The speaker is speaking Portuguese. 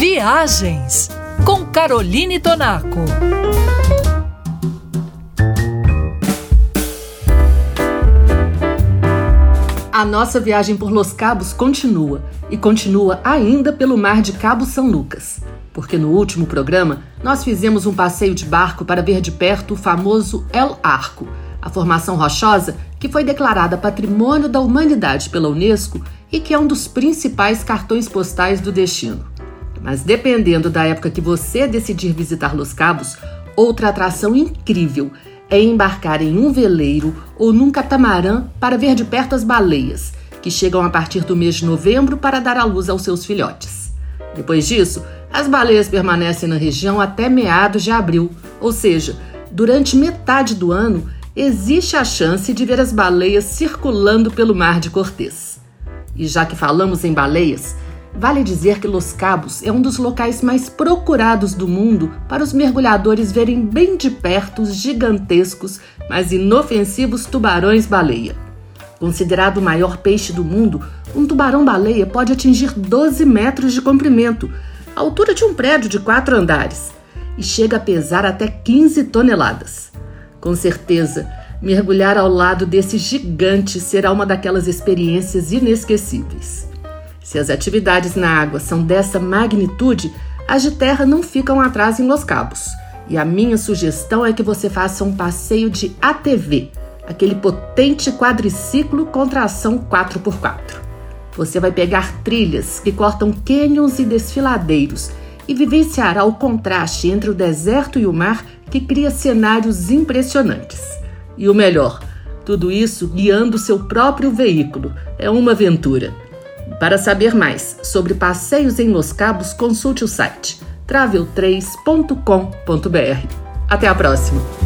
Viagens com Caroline Tonaco. A nossa viagem por Los Cabos continua e continua ainda pelo mar de Cabo São Lucas. Porque no último programa nós fizemos um passeio de barco para ver de perto o famoso El Arco, a formação rochosa que foi declarada Patrimônio da Humanidade pela Unesco e que é um dos principais cartões postais do destino. Mas dependendo da época que você decidir visitar Los Cabos, outra atração incrível é embarcar em um veleiro ou num catamarã para ver de perto as baleias, que chegam a partir do mês de novembro para dar à luz aos seus filhotes. Depois disso, as baleias permanecem na região até meados de abril, ou seja, durante metade do ano existe a chance de ver as baleias circulando pelo Mar de Cortês. E já que falamos em baleias, Vale dizer que Los Cabos é um dos locais mais procurados do mundo para os mergulhadores verem bem de perto os gigantescos, mas inofensivos tubarões-baleia. Considerado o maior peixe do mundo, um tubarão-baleia pode atingir 12 metros de comprimento, a altura de um prédio de quatro andares, e chega a pesar até 15 toneladas. Com certeza, mergulhar ao lado desse gigante será uma daquelas experiências inesquecíveis. Se as atividades na água são dessa magnitude, as de terra não ficam atrás em Los Cabos. E a minha sugestão é que você faça um passeio de ATV, aquele potente quadriciclo com tração 4x4. Você vai pegar trilhas que cortam cânions e desfiladeiros e vivenciará o contraste entre o deserto e o mar que cria cenários impressionantes. E o melhor, tudo isso guiando seu próprio veículo. É uma aventura. Para saber mais sobre passeios em Los Cabos, consulte o site travel3.com.br. Até a próxima!